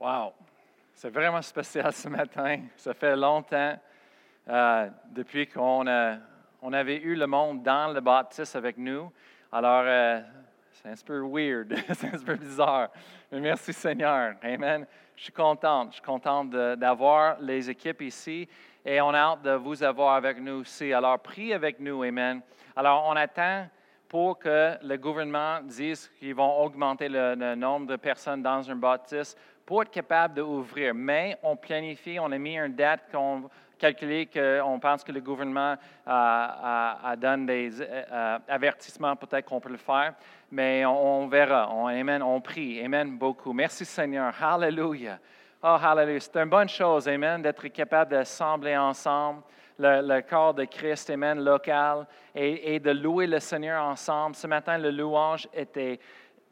Wow! C'est vraiment spécial ce matin. Ça fait longtemps euh, depuis qu'on on avait eu le monde dans le baptiste avec nous. Alors, euh, c'est un peu weird, c'est un peu bizarre. Mais merci Seigneur. Amen. Je suis contente. Je suis contente d'avoir les équipes ici et on a hâte de vous avoir avec nous aussi. Alors, prie avec nous. Amen. Alors, on attend pour que le gouvernement dise qu'ils vont augmenter le, nombre de personnes dans un baptiste pour être capable d'ouvrir. Mais on planifie, on a mis une date qu'on calculé qu'on pense que le gouvernement a, donné des euh, avertissements, peut-être qu'on peut le faire, mais on, verra. On, amen, on prie. Amen beaucoup. Merci Seigneur. Hallelujah. Oh, hallelujah. C'est une bonne chose, amen, d'être capable d'assembler ensemble le, corps de Christ, Amen, local, et, de louer le Seigneur ensemble. Ce matin, le louange était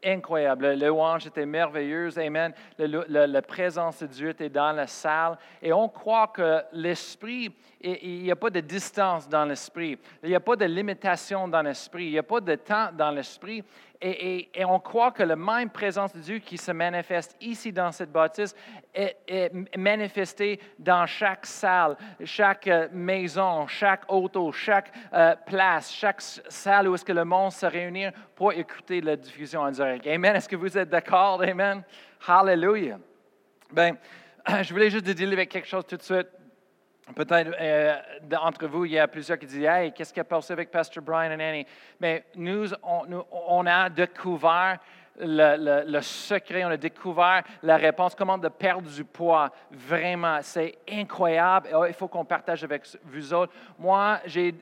incroyable. Le louange était merveilleuse. Amen. la présence de Dieu était dans la salle. Et on croit que l'Esprit, il n'y a pas de distance dans l'Esprit. Il n'y a pas de limitation dans l'Esprit. Il n'y a pas de temps dans l'Esprit. Et, on croit que la même présence de Dieu qui se manifeste ici dans cette bâtisse est, manifestée dans chaque salle, chaque euh, maison, chaque auto, chaque euh, place, chaque salle où est-ce que le monde se réunit pour écouter la diffusion en direct. Amen. Est-ce que vous êtes d'accord? Amen. Hallelujah. Bien, je voulais juste dire avec quelque chose tout de suite. Peut-être euh, entre vous, il y a plusieurs qui disent Hey, qu'est-ce qui a passé avec Pastor Brian et Annie? Mais nous, on, a découvert le, secret, on a découvert la réponse, comment de perdre du poids. Vraiment, c'est incroyable. Oh, il faut qu'on partage avec vous autres. Moi, j'ai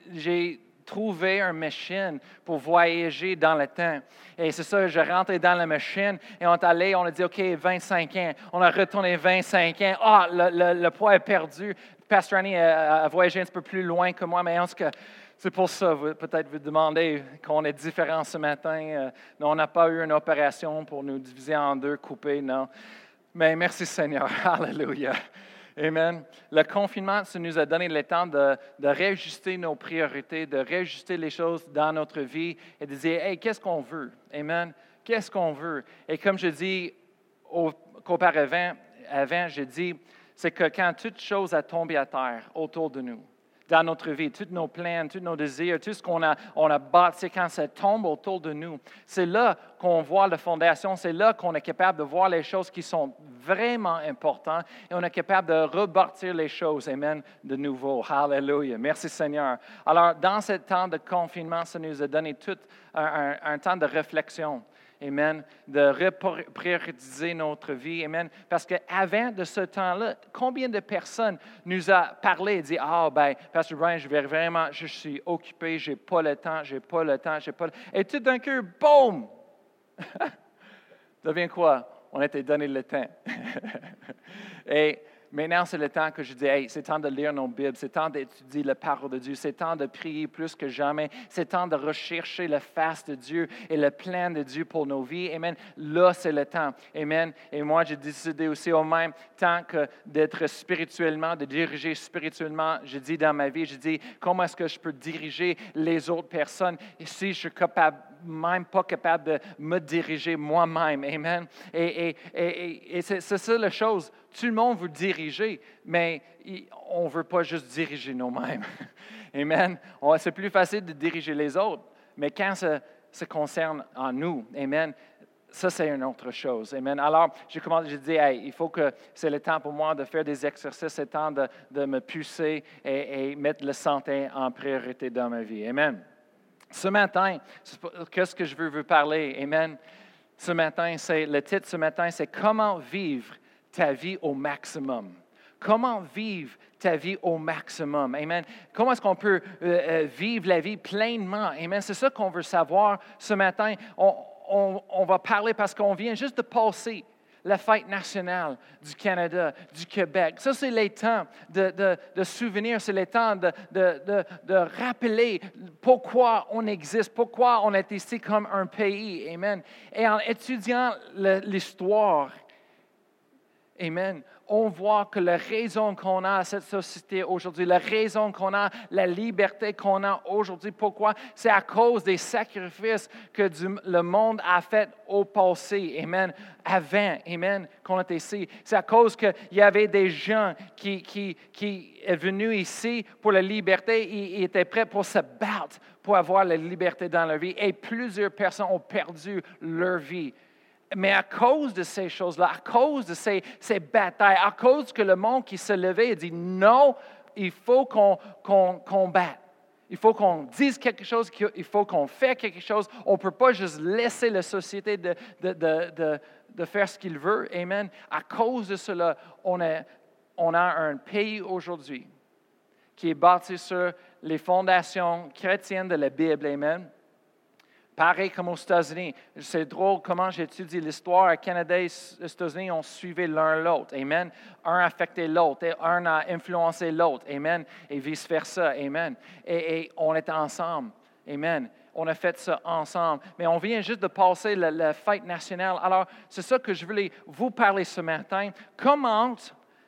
trouvé une machine pour voyager dans le temps. Et c'est ça, je rentrais dans la machine et on est allé, on a dit, OK, 25 ans. On a retourné 25 ans. Ah, le, poids est perdu. Pastor Annie a, voyagé un peu plus loin que moi, mais en tout cas, c'est pour ça, peut-être vous demandez qu'on est différent ce matin. Euh, on n'a pas eu une opération pour nous diviser en deux, couper, non. Mais merci Seigneur. Alléluia. Amen. Le confinement, ça nous a donné le temps de, de, réajuster nos priorités, de réajuster les choses dans notre vie et de dire, hey, qu'est-ce qu'on veut? Amen. Qu'est-ce qu'on veut? Et comme je dis auparavant, avant, je dis, c'est que quand toute chose a tombé à terre autour de nous, dans notre vie, tous nos plans, tous nos désirs, tout ce qu'on a, on a bâti, quand ça tombe autour de nous, c'est là qu'on voit la fondation, c'est là qu'on est capable de voir les choses qui sont vraiment importantes et on est capable de rebâtir les choses, Amen, de nouveau. Hallelujah. Merci Seigneur. Alors, dans ce temps de confinement, ça nous a donné tout un temps de réflexion. Amen, de reprioriser notre vie. Amen. Parce qu'avant de ce temps-là, combien de personnes nous a parlé et dit Ah, ben, Pasteur Brian, je vais vraiment, je suis occupé, je n'ai pas le temps, je n'ai pas le temps, je n'ai pas le Et tout d'un coup, boum Devient quoi? On a été donné le temps. et Maintenant, c'est le temps que je dis, hey, c'est temps de lire nos Bibles, c'est temps d'étudier la parole de Dieu, c'est temps de prier plus que jamais, c'est temps de rechercher le face de Dieu et le plan de Dieu pour nos vies. Amen. Là, c'est le temps. Amen. Et moi, j'ai décidé aussi au même temps que d'être spirituellement, de diriger spirituellement. Je dis dans ma vie, je dis, comment est-ce que je peux diriger les autres personnes? Si je suis capable même pas capable de me diriger moi-même. Amen. Et, c'est ça la chose. Tout le monde veut diriger, mais on ne veut pas juste diriger nous-mêmes. Amen. C'est plus facile de diriger les autres, mais quand ça se concerne en nous, Amen, ça, c'est une autre chose. Amen. Alors, j'ai commencé, j'ai dit, il faut que c'est le temps pour moi de faire des exercices, c'est le temps de, me pousser et, et, mettre la santé en priorité dans ma vie. Amen. Ce matin, qu'est-ce que je veux vous parler? Amen. Ce matin, c'est le titre ce matin, c'est Comment vivre ta vie au maximum. Comment vivre ta vie au maximum? Amen. Comment est-ce qu'on peut euh, euh, vivre la vie pleinement? Amen. C'est ça qu'on veut savoir ce matin. on va parler parce qu'on vient juste de passer la fête nationale du Canada, du Québec. Ça, c'est les temps de, de, c'est les temps de, de, rappeler pourquoi on existe, pourquoi on est ici comme un pays. Amen. Et en étudiant l'histoire, Amen. On voit que la raison qu'on a à cette société aujourd'hui, la raison qu'on a, la liberté qu'on a aujourd'hui, pourquoi? C'est à cause des sacrifices que le monde a fait au passé. Amen. Avant, Amen, qu'on était ici. C'est à cause qu'il y avait des gens qui, qui, qui sont venus ici pour la liberté. Ils, ils étaient prêts pour se battre pour avoir la liberté dans leur vie. Et plusieurs personnes ont perdu leur vie mais à cause de ces choses-là, à cause de ces, batailles, à cause que le monde qui se levait et dit non, il faut qu'on combatte. Il faut qu'on dise quelque chose, il faut qu'on fasse quelque chose. On ne peut pas juste laisser la société de, faire ce qu'il veut. Amen. À cause de cela, on a un pays aujourd'hui qui est bâti sur les fondations chrétiennes de la Bible. Amen. Pareil comme aux États-Unis. C'est drôle comment j'étudie l'histoire. Canada et États-Unis, on suivait l'un l'autre. Amen. Un a affecté l'autre, un a influencé l'autre. Amen. Et vice-versa. Amen. Et, on était ensemble. Amen. On a fait ça ensemble. Mais on vient juste de passer la, fête nationale. Alors, c'est ça que je voulais vous parler ce matin. Comment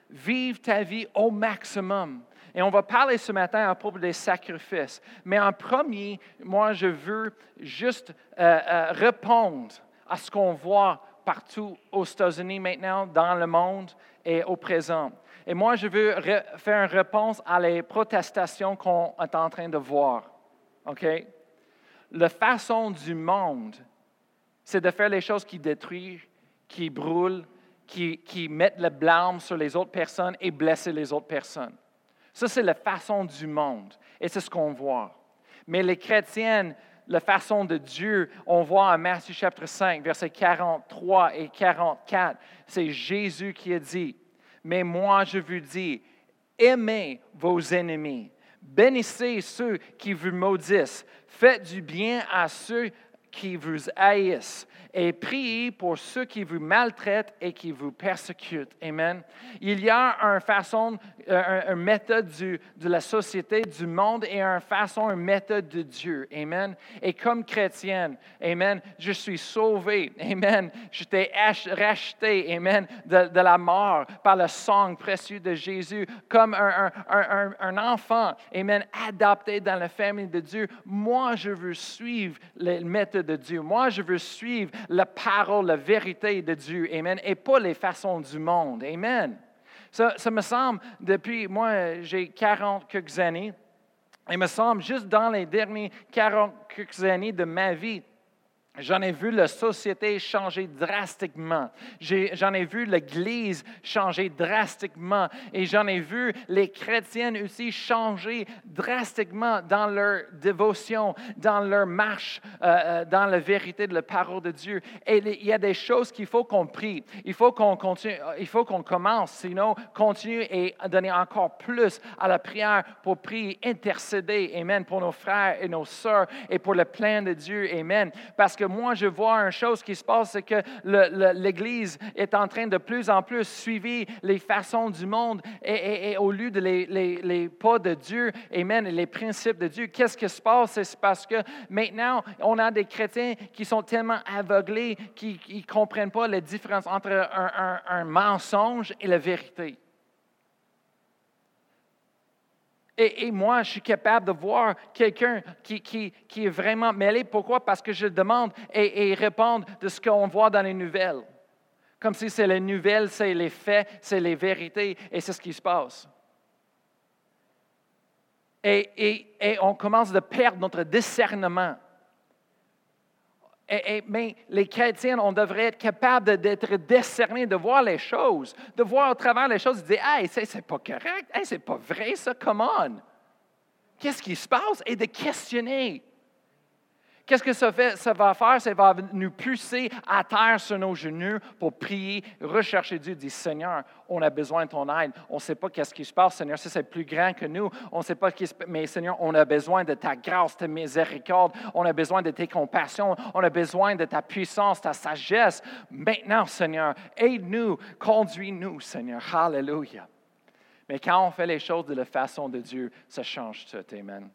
vivre ta vie au maximum? Et on va parler ce matin à propos des sacrifices. Mais en premier, moi, je veux juste euh, euh, répondre à ce qu'on voit partout aux États-Unis maintenant, dans le monde et au présent. Et moi, je veux faire une réponse à les protestations qu'on est en train de voir. OK? La façon du monde, c'est de faire les choses qui détruisent, qui brûlent, qui, qui mettent le blâme sur les autres personnes et blesser les autres personnes. Ça, c'est la façon du monde. Et c'est ce qu'on voit. Mais les chrétiennes, la façon de Dieu, on voit en Matthieu chapitre 5, versets 43 et 44, c'est Jésus qui a dit, mais moi je vous dis, aimez vos ennemis, bénissez ceux qui vous maudissent, faites du bien à ceux qui vous haïssent et priez pour ceux qui vous maltraitent et qui vous persécutent. Amen. Il y a une façon, une méthode de la société, du monde et une façon, une méthode de Dieu. Amen. Et comme chrétienne, Amen, je suis sauvé. Amen. Je t'ai racheté, Amen, de, la mort par le sang précieux de Jésus, comme un, un, un, enfant, Amen, adapté dans la famille de Dieu. Moi, je veux suivre les méthodes de Dieu. Moi, je veux suivre la parole, la vérité de Dieu. Amen. Et pas les façons du monde. Amen. Ça, me semble, depuis, moi, j'ai 40 quelques années, il me semble, juste dans les dernières 40 quelques années de ma vie, J'en ai vu la société changer drastiquement. J'en ai, vu l'Église changer drastiquement. Et j'en ai vu les chrétiennes aussi changer drastiquement dans leur dévotion, dans leur marche, euh, euh, dans la vérité de la parole de Dieu. Et il y a des choses qu'il faut qu'on prie. Il faut qu'on continue, il faut qu'on commence, sinon continue et donner encore plus à la prière pour prier, intercéder, Amen, pour nos frères et nos sœurs et pour le plein de Dieu, Amen. Parce que moi, je vois une chose qui se passe, c'est que l'Église est en train de plus en plus suivre les façons du monde et, au lieu de les, pas de Dieu, Amen, les principes de Dieu. Qu'est-ce qui se passe? C'est parce que maintenant, on a des chrétiens qui sont tellement aveuglés qu'ils ne comprennent pas la différence entre un mensonge et la vérité. Et, moi, je suis capable de voir quelqu'un qui, est vraiment mêlé. Pourquoi? Parce que je demande et, et répondre de ce qu'on voit dans les nouvelles. Comme si c'est les nouvelles, c'est les faits, c'est les vérités, et c'est ce qui se passe. Et, et, on commence de perdre notre discernement. Mais les chrétiens, on devrait être capable d'être discernés, de voir les choses, de voir au travers les choses, de dire Hey, c'est pas correct, hey, c'est pas vrai ça, come on. Qu'est-ce qui se passe? Et de questionner. Qu'est-ce que ça, va faire? Ça va nous pousser à terre sur nos genoux pour prier, rechercher Dieu, dire Seigneur, on a besoin de ton aide. On ne sait pas qu'est-ce qui se passe, Seigneur, si c'est plus grand que nous. On ne sait pas qui mais Seigneur, on a besoin de ta grâce, ta miséricorde. On a besoin de tes compassions. On a besoin de ta puissance, ta sagesse. Maintenant, Seigneur, aide-nous, conduis-nous, Seigneur. Hallelujah. Mais quand on fait les choses de la façon de Dieu, ça change tout. Amen.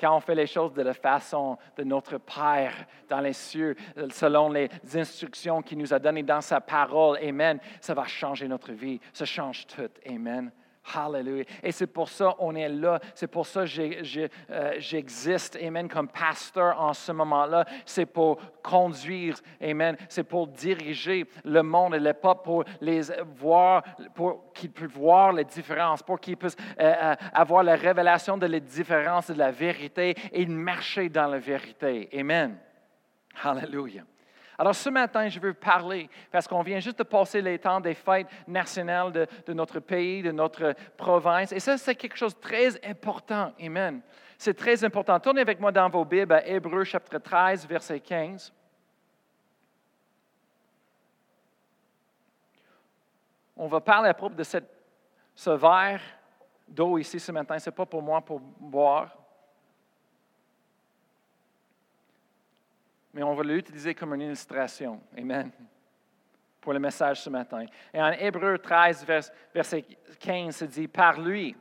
Quand on fait les choses de la façon de notre Père dans les cieux, selon les instructions qu'il nous a données dans sa parole, Amen, ça va changer notre vie. Ça change tout. Amen. Hallelujah. Et c'est pour ça qu'on est là. C'est pour ça euh, j'existe, Amen, comme pasteur en ce moment-là. C'est pour conduire, Amen. C'est pour diriger le monde et le peuple, pour les voir, pour qu'ils puissent voir les différences, pour qu'ils puissent euh, euh, avoir la révélation de les différences de la vérité et marcher dans la vérité. Amen. Hallelujah. Alors ce matin, je veux parler, parce qu'on vient juste de passer les temps des fêtes nationales de, notre pays, de notre province, et ça, c'est quelque chose de très important. Amen. C'est très important. Tournez avec moi dans vos Bibles à Hébreu chapitre 13, verset 15. On va parler à propos de ce verre d'eau ici ce matin. Ce n'est pas pour moi pour boire. Mais on va l'utiliser comme une illustration. Amen. Pour le message ce matin. Et en Hébreu 13, verset 15, se dit Par lui,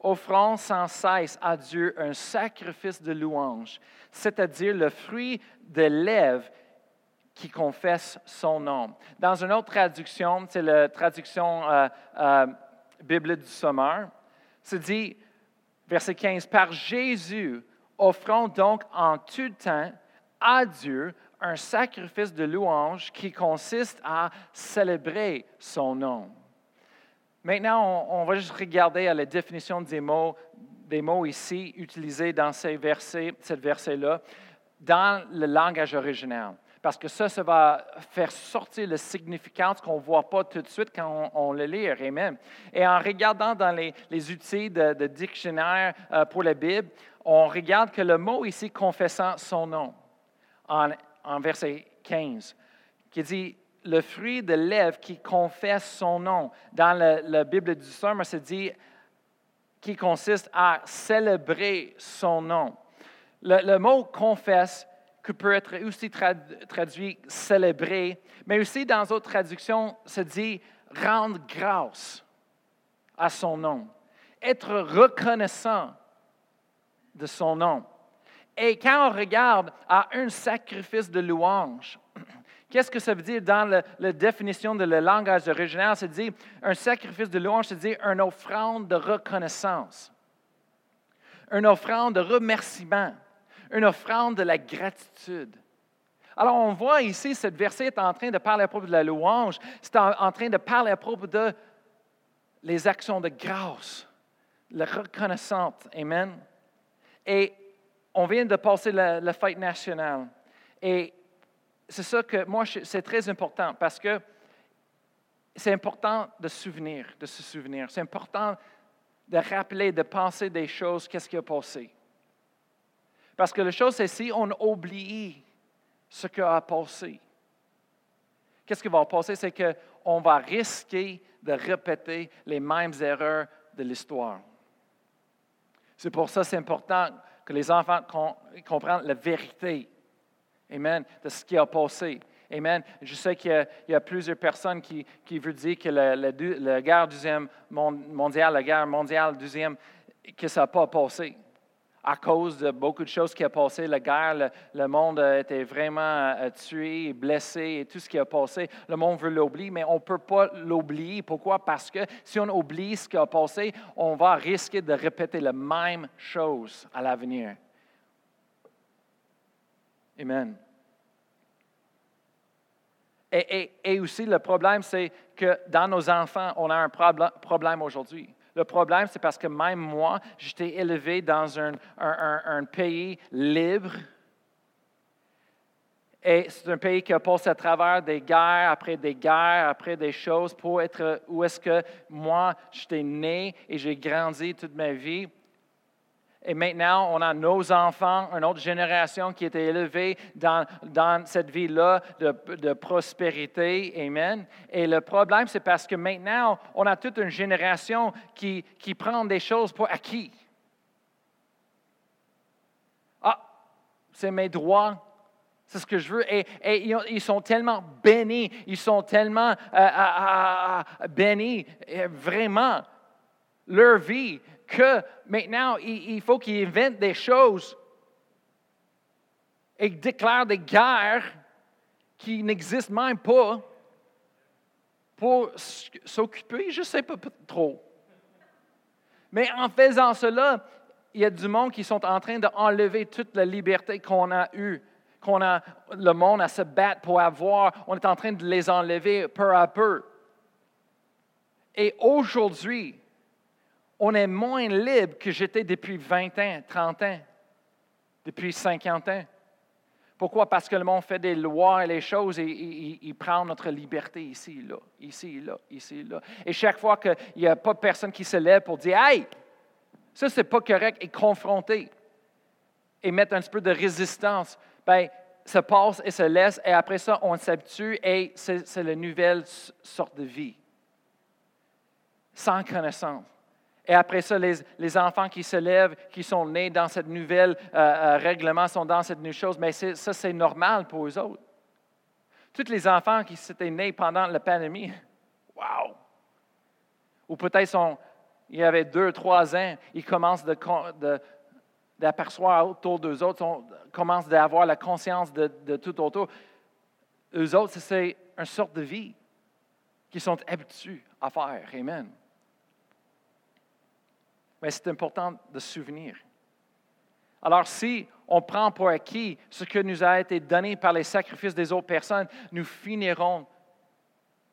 offrons sans cesse à Dieu un sacrifice de louange, c'est-à-dire le fruit de lèvres qui confesse son nom. Dans une autre traduction, c'est la traduction euh, euh, Bible du Sommeur, se dit, verset 15, Par Jésus, offrons donc en tout temps à Dieu un sacrifice de louange qui consiste à célébrer son nom. Maintenant, on, va juste regarder à la définition des mots, des mots ici utilisés dans ces versets, cette verset-là, dans le langage original. Parce que ça, ça va faire sortir le significat qu'on ne voit pas tout de suite quand on, le lit. Amen. Et en regardant dans les, outils de, dictionnaire euh, pour la Bible, on regarde que le mot ici, confessant son nom, en, verset 15, qui dit le fruit de lèvres qui confesse son nom. Dans la, Bible du Somme, ça dit qui consiste à célébrer son nom. Le, mot confesse que peut être aussi traduit célébrer, mais aussi dans d'autres traductions, se dit rendre grâce à son nom, être reconnaissant de son nom. Et quand on regarde à un sacrifice de louange, qu'est-ce que ça veut dire dans la, définition de le langage original? C'est dire un sacrifice de louange, c'est dire une offrande de reconnaissance, une offrande de remerciement, une offrande de la gratitude. Alors, on voit ici, cette verset est en train de parler à propos de la louange, c'est en, train de parler à propos de les actions de grâce, la reconnaissance. Amen. Et on vient de passer la, fête nationale. Et c'est ça que moi, c'est très important parce que c'est important de souvenir, de se souvenir. C'est important de rappeler, de penser des choses, qu'est-ce qui a passé. Parce que la chose, c'est si on oublie ce qui a passé, qu'est-ce qui va passer? C'est qu'on va risquer de répéter les mêmes erreurs de l'histoire. C'est pour ça que c'est important que les enfants comprennent la vérité. Amen. De ce qui a passé. Amen. Je sais qu'il y, a plusieurs personnes qui, veulent dire que la, la, guerre deuxième mondiale, la guerre mondiale deuxième, que ça n'a pas passé à cause de beaucoup de choses qui ont passé, la guerre, le, monde a été vraiment euh, tué, blessé et tout ce qui a passé. Le monde veut l'oublier, mais on ne peut pas l'oublier. Pourquoi? Parce que si on oublie ce qui a passé, on va risquer de répéter la même chose à l'avenir. Amen. Et, aussi, le problème, c'est que dans nos enfants, on a un problème aujourd'hui. Le problème, c'est parce que même moi, j'étais élevé dans un, pays libre. Et c'est un pays qui a passé à travers des guerres, après des guerres, après des choses, pour être où est-ce que moi, j'étais né et j'ai grandi toute ma vie. Et maintenant, on a nos enfants, une autre génération qui était élevée dans, dans cette vie-là de, de, prospérité. Amen. Et le problème, c'est parce que maintenant, on a toute une génération qui, qui prend des choses pour acquis. Ah, c'est mes droits. C'est ce que je veux. Et, et, ils sont tellement bénis, ils sont tellement euh, euh, euh, bénis, vraiment leur vie que maintenant, il, faut qu'il invente des choses et déclare des guerres qui n'existent même pas pour s'occuper, je ne sais pas trop. Mais en faisant cela, il y a du monde qui sont en train d'enlever toute la liberté qu'on a eue, qu'on a le monde à se battre pour avoir. On est en train de les enlever peu à peu. Et aujourd'hui, on est moins libre que j'étais depuis 20 ans, 30 ans, depuis 50 ans. Pourquoi? Parce que le monde fait des lois et les choses et il, prend notre liberté ici, là, ici, là, ici, là. Et chaque fois qu'il n'y a pas de personne qui se lève pour dire Hey, ça, c'est pas correct, et confronter et mettre un petit peu de résistance, bien, se passe et se laisse, et après ça, on s'habitue et c'est la nouvelle sorte de vie. Sans connaissance. Et après ça, les, enfants qui se lèvent, qui sont nés dans cette nouvelle euh, euh, règlement, sont dans cette nouvelle chose, mais ça, c'est normal pour eux autres. Tous les enfants qui s'étaient nés pendant la pandémie, wow! Ou peut-être il y avait deux, trois ans, ils commencent d'apercevoir autour d'eux autres, commencent d'avoir la conscience de, de, tout autour. Eux autres, c'est une sorte de vie qu'ils sont habitués à faire. Amen mais c'est important de se souvenir. Alors si on prend pour acquis ce que nous a été donné par les sacrifices des autres personnes, nous finirons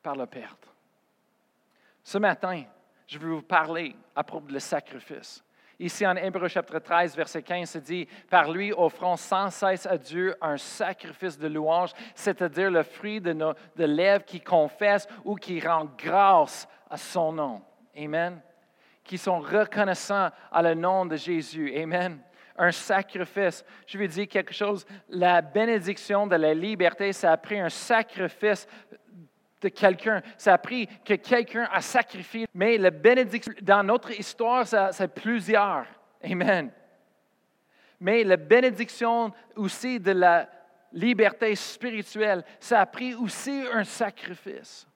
par le perdre. Ce matin, je veux vous parler à propos de le sacrifice. Ici en Hébreu chapitre 13, verset 15, se dit, Par lui offrons sans cesse à Dieu un sacrifice de louange, c'est-à-dire le fruit de, nos, de lèvres qui confesse ou qui rend grâce à son nom. Amen qui sont reconnaissants à le nom de Jésus. Amen. Un sacrifice. Je vais dire quelque chose. La bénédiction de la liberté, ça a pris un sacrifice de quelqu'un. Ça a pris que quelqu'un a sacrifié. Mais la bénédiction, dans notre histoire, c'est plusieurs. Amen. Mais la bénédiction aussi de la liberté spirituelle, ça a pris aussi un sacrifice.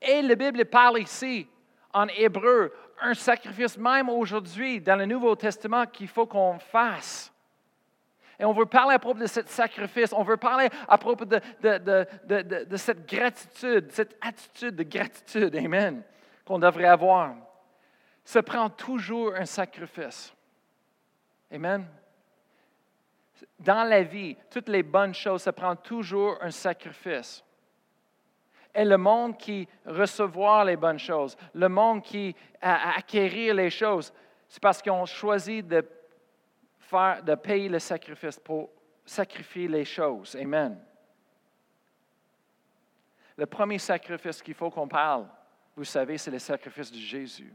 Et la Bible parle ici en hébreu, un sacrifice même aujourd'hui dans le Nouveau Testament qu'il faut qu'on fasse. Et on veut parler à propos de ce sacrifice, on veut parler à propos de, de, cette gratitude, cette attitude de gratitude, Amen, qu'on devrait avoir. Ça prend toujours un sacrifice. Amen. Dans la vie, toutes les bonnes choses, ça prend toujours un sacrifice est le monde qui recevoir les bonnes choses, le monde qui acquérir les choses. C'est parce qu'ils ont choisi de, faire, de payer le sacrifice pour sacrifier les choses. Amen. Le premier sacrifice qu'il faut qu'on parle, vous savez, c'est le sacrifice de Jésus.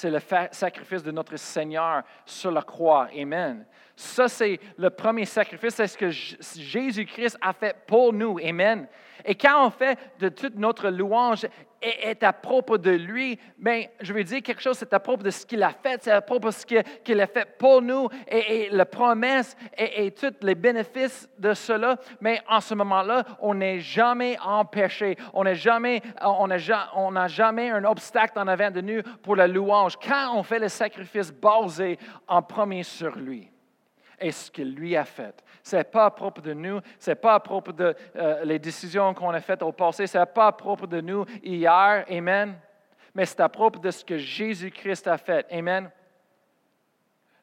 C'est le sacrifice de notre Seigneur sur la croix. Amen. Ça, c'est le premier sacrifice. C'est ce que Jésus-Christ a fait pour nous. Amen. Et quand on fait de toute notre louange est, à propos de lui, bien, je veux dire quelque chose, c'est à propos de ce qu'il a fait, c'est à propos de ce qu'il a fait pour nous et, la promesse et, et, tous les bénéfices de cela. Mais en ce moment-là, on n'est jamais empêché. On n'a jamais, on on jamais un obstacle en avant de nous pour la louange. Quand on fait le sacrifice basé en premier sur lui et ce qu'il lui a fait. N'est pas à propos de nous, ce n'est pas à propos de euh, les décisions qu'on a faites au passé, ce n'est pas à propos de nous hier, Amen, mais c'est à propos de ce que Jésus-Christ a fait. Amen.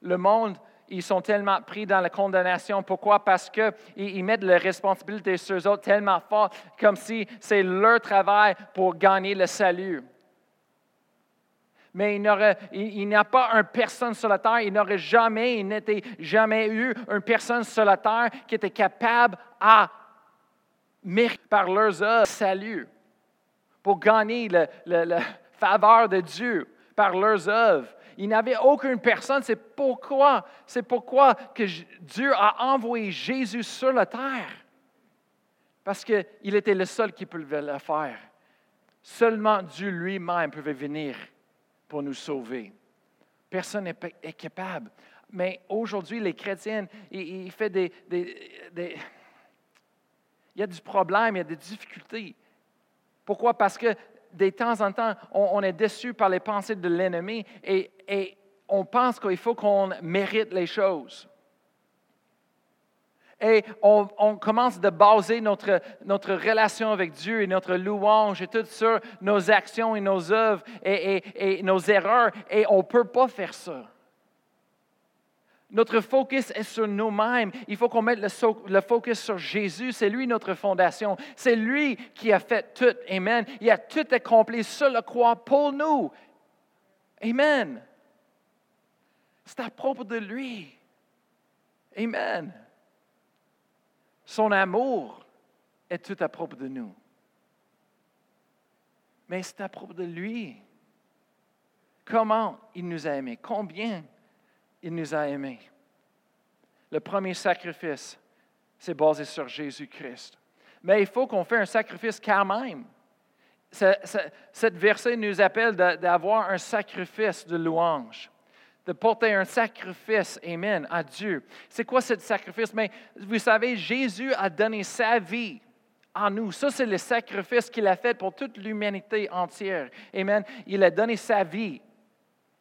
Le monde, ils sont tellement pris dans la condamnation. Pourquoi? Parce qu'ils ils mettent la responsabilité sur eux autres tellement fort, comme si c'est leur travail pour gagner le salut mais il n'y a pas une personne sur la terre, il n'aurait jamais, il n'était jamais eu une personne sur la terre qui était capable à mériter par leurs œuvres salut, pour gagner la faveur de Dieu par leurs œuvres. Il n'y avait aucune personne. C'est pourquoi, c'est pourquoi que Dieu a envoyé Jésus sur la terre. Parce qu'il était le seul qui pouvait le faire. Seulement Dieu lui-même pouvait venir pour nous sauver. Personne n'est capable. Mais aujourd'hui, les chrétiens, il, fait des, il y a du problème, il y a des difficultés. Pourquoi? Parce que de temps en temps, on, est déçu par les pensées de l'ennemi et on pense qu'il faut qu'on mérite les choses. Et on, commence de baser notre, notre, relation avec Dieu et notre louange et tout sur nos actions et nos œuvres et, nos erreurs. Et on ne peut pas faire ça. Notre focus est sur nous-mêmes. Il faut qu'on mette le, focus sur Jésus. C'est lui notre fondation. C'est lui qui a fait tout. Amen. Il a tout accompli sur la croix pour nous. Amen. C'est à propos de lui. Amen. Son amour est tout à propos de nous. Mais c'est à propos de lui. Comment il nous a aimés? Combien il nous a aimés? Le premier sacrifice, c'est basé sur Jésus-Christ. Mais il faut qu'on fasse un sacrifice quand même. Cette verset nous appelle d'avoir un sacrifice de louange, de porter un sacrifice, Amen, à Dieu. C'est quoi ce sacrifice? Mais vous savez, Jésus a donné sa vie à nous. Ça, c'est le sacrifice qu'il a fait pour toute l'humanité entière. Amen. Il a donné sa vie.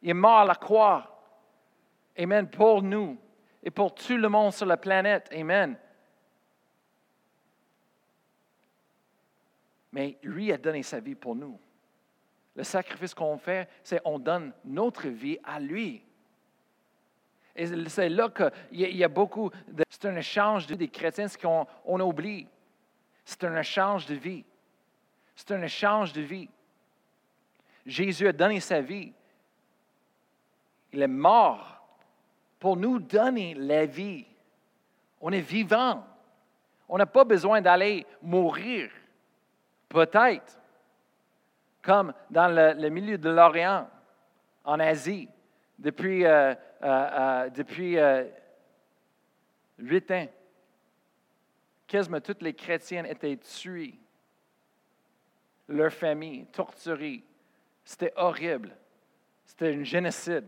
Il est mort à la croix. Amen. Pour nous et pour tout le monde sur la planète. Amen. Mais lui a donné sa vie pour nous. Le sacrifice qu'on fait, c'est on donne notre vie à lui. Et c'est là qu'il y, a beaucoup de... C'est un échange de, des chrétiens, ce qu'on on oublie. C'est un échange de vie. C'est un échange de vie. Jésus a donné sa vie. Il est mort pour nous donner la vie. On est vivant. On n'a pas besoin d'aller mourir. Peut-être, comme dans le, milieu de l'Orient, en Asie, depuis, euh, euh, euh, depuis huit ans, quasiment toutes les chrétiennes étaient tuées, leur famille torturée. C'était horrible. C'était un génocide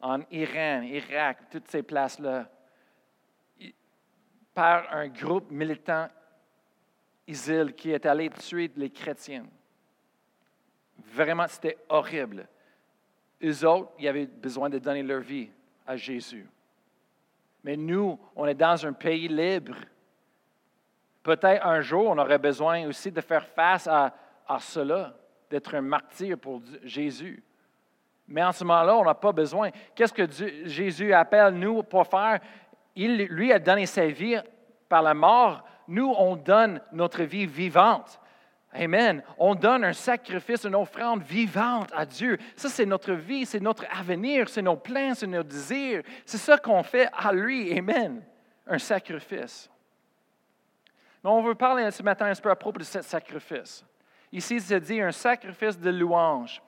en Iran, Irak, toutes ces places-là, par un groupe militant ISIL qui est allé tuer les chrétiens. Vraiment, c'était horrible. Eux autres, ils avaient besoin de donner leur vie à Jésus. Mais nous, on est dans un pays libre. Peut-être un jour, on aurait besoin aussi de faire face à, à cela, d'être un martyr pour Jésus. Mais en ce moment-là, on n'a pas besoin. Qu'est-ce que Jésus appelle nous pour faire? Il, lui, a donné sa vie par la mort. Nous, on donne notre vie vivante. Amen. On donne un sacrifice, une offrande vivante à Dieu. Ça, c'est notre vie, c'est notre avenir, c'est nos plans, c'est nos désirs. C'est ça qu'on fait à lui. Amen. Un sacrifice. Mais on veut parler ce matin un peu à propos de ce sacrifice. Ici, c'est dit un sacrifice de louange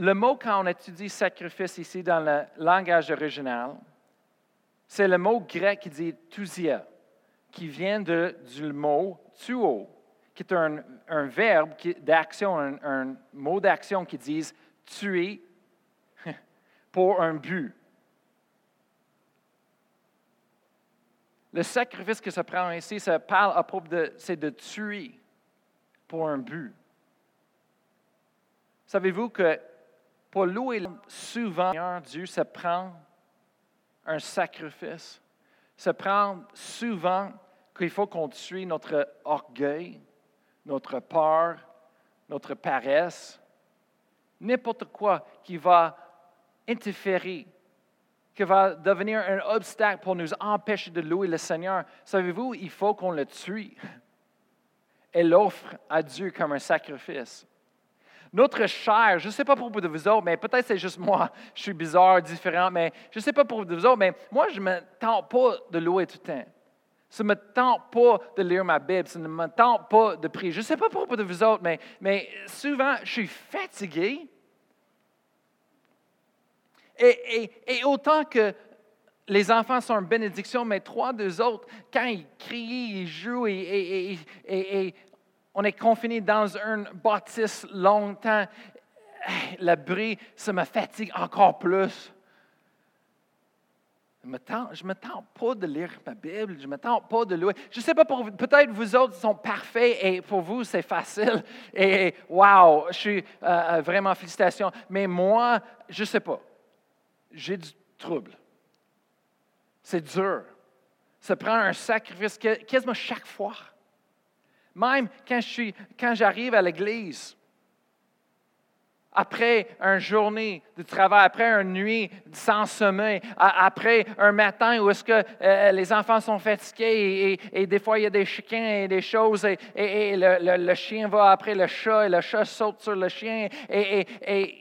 le mot, quand on étudie sacrifice ici dans le langage original, c'est le mot grec qui dit tousia, qui vient de, du mot tuo, qui est un, verbe d'action, un, mot d'action qui dit tuer pour un but. Le sacrifice que ça prend ici, ça parle à propos de, c'est de tuer pour un but. Savez-vous que pour louer souvent, Dieu se prend un sacrifice, se prend souvent qu'il faut qu'on tue notre orgueil, notre peur, notre paresse, n'importe quoi qui va interférer, qui va devenir un obstacle pour nous empêcher de louer le Seigneur. Savez-vous, il faut qu'on le tue et l'offre à Dieu comme un sacrifice. Notre chair, je ne sais pas pour vous autres, mais peut-être c'est juste moi, je suis bizarre, différent, mais je ne sais pas pour vous autres, mais moi, je ne me tente pas de louer tout le temps. Ça ne me tente pas de lire ma Bible, ça ne me tente pas de prier. Je ne sais pas pour vous de vous autres, mais, souvent, je suis fatigué. Et, autant que les enfants sont une bénédiction, mais trois d'eux autres, quand ils crient, ils jouent et, et, on est confiné dans un bâtisse longtemps. Le bruit, ça me fatigue encore plus. Je ne me, tente, pas de lire ma Bible, je ne me tente pas de louer. Je ne sais pas pour vous, peut-être vous autres sont parfaits et pour vous c'est facile. Et wow, je suis euh, euh, vraiment félicitations. Mais moi, je ne sais pas. J'ai du trouble. C'est dur. Ça prend un sacrifice quasiment chaque fois. Même quand, je suis, quand j'arrive à l'église, après une journée de travail, après une nuit sans sommeil, après un matin où est-ce que euh, les enfants sont fatigués et, des fois il y a des chiens et des choses et, le, chien va après le chat et le chat saute sur le chien et,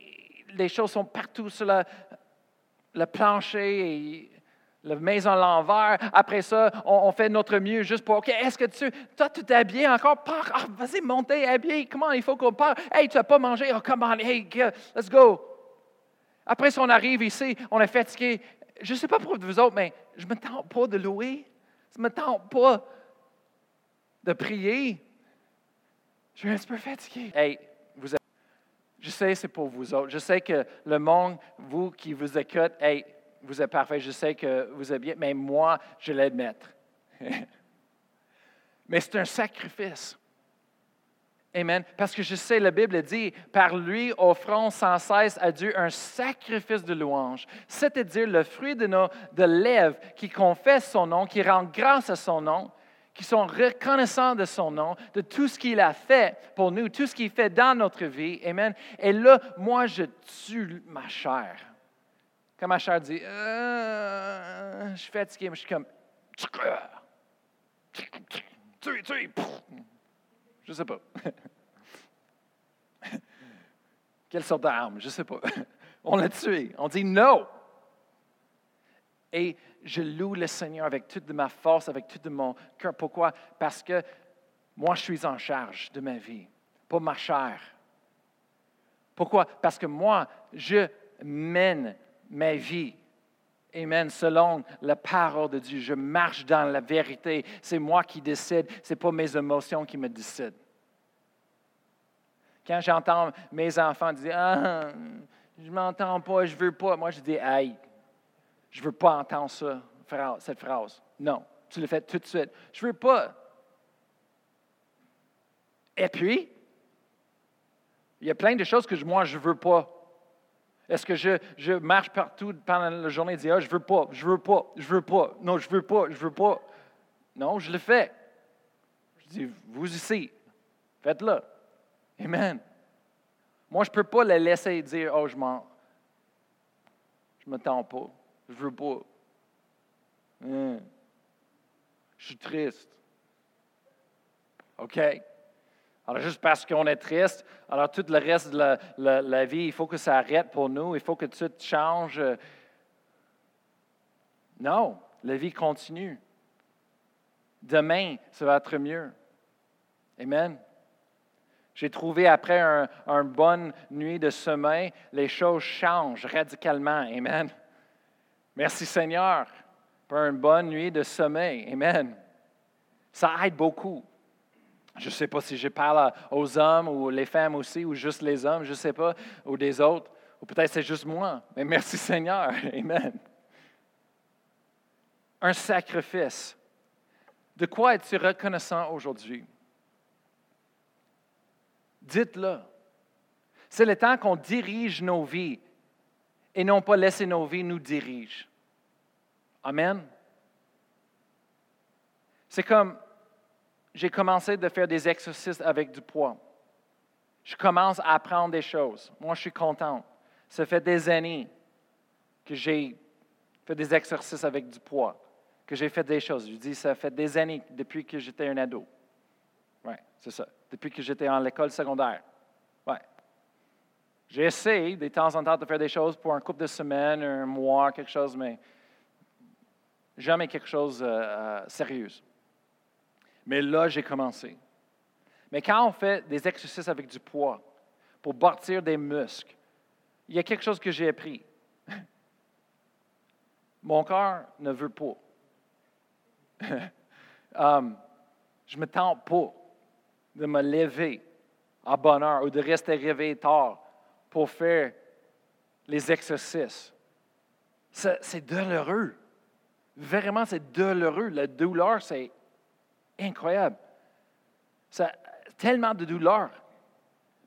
les choses sont partout sur le, plancher la maison à l'envers. Après ça, on, fait notre mieux juste pour, OK, est-ce que tu, toi, tu t'es habillé encore? Pars, ah, vas-y, montez, habillé. Comment il faut qu'on parte? Hey, tu n'as pas mangé? Oh, come on, hey, let's go. Après, si on arrive ici, on est fatigué. Je ne sais pas pour vous autres, mais je ne me tente pas de louer. Je ne me tente pas de prier. Je suis un peu fatigué. Hey, vous je sais c'est pour vous autres. Je sais que le monde, vous qui vous écoutez, hey, vous êtes parfait, je sais que vous êtes bien, mais moi, je l'admettre. mais c'est un sacrifice. Amen. Parce que je sais, la Bible dit, par lui offrons sans cesse à Dieu un sacrifice de louange, c'est-à-dire le fruit de nos de lèvres qui confessent son nom, qui rend grâce à son nom, qui sont reconnaissants de son nom, de tout ce qu'il a fait pour nous, tout ce qu'il fait dans notre vie. Amen. Et là, moi, je tue ma chair. Quand ma chair dit, euh, je suis fatigué, mais je suis comme, tu, tu, je sais pas. Quelle sorte d'arme? Je ne sais pas. On l'a tué. On dit non. Et je loue le Seigneur avec toute ma force, avec tout mon cœur. Pourquoi? Parce que moi, je suis en charge de ma vie, pas ma chair. Pourquoi? Parce que moi, je mène ma vie. Amen. Selon la parole de Dieu, je marche dans la vérité. C'est moi qui décide, ce n'est pas mes émotions qui me décident. Quand j'entends mes enfants dire Ah, je ne m'entends pas, je ne veux pas, moi je dis Aïe, je ne veux pas entendre ça, cette phrase. Non, tu le fais tout de suite. Je ne veux pas. Et puis, il y a plein de choses que moi je ne veux pas. Est-ce que je, marche partout pendant la journée et dis, ah, je veux pas, je veux pas, je veux pas, non, je veux pas, je veux pas. Non, je le fais. Je dis, vous ici, faites-le. Amen. Moi, je ne peux pas le laisser dire, oh, je m'en. Je ne m'attends pas. Je veux pas. Hein? Je suis triste. OK? Alors, juste parce qu'on est triste, alors tout le reste de la, vie, il faut que ça arrête pour nous, il faut que tout change. Non, la vie continue. Demain, ça va être mieux. Amen. J'ai trouvé après une un bonne nuit de sommeil, les choses changent radicalement. Amen. Merci Seigneur pour une bonne nuit de sommeil. Amen. Ça aide beaucoup. Je ne sais pas si je parle aux hommes ou les femmes aussi, ou juste les hommes, je ne sais pas, ou des autres, ou peut-être c'est juste moi. Mais merci Seigneur. Amen. Un sacrifice. De quoi es-tu reconnaissant aujourd'hui? Dites-le. C'est le temps qu'on dirige nos vies et non pas laisser nos vies nous diriger. Amen. C'est comme j'ai commencé de faire des exercices avec du poids. Je commence à apprendre des choses. Moi, je suis content. Ça fait des années que j'ai fait des exercices avec du poids, que j'ai fait des choses. Je dis, ça fait des années depuis que j'étais un ado. Oui, c'est ça. Depuis que j'étais en l'école secondaire. Oui. J'ai essayé de temps en temps de faire des choses pour un couple de semaines, un mois, quelque chose, mais jamais quelque chose de euh, euh, sérieux. Mais là, j'ai commencé. Mais quand on fait des exercices avec du poids pour bâtir des muscles, il y a quelque chose que j'ai appris. Mon corps ne veut pas. um, je ne me tente pas de me lever à bonne heure ou de rester réveillé tard pour faire les exercices. C'est douloureux. Vraiment, c'est douloureux. La douleur, c'est incroyable. Tellement de douleur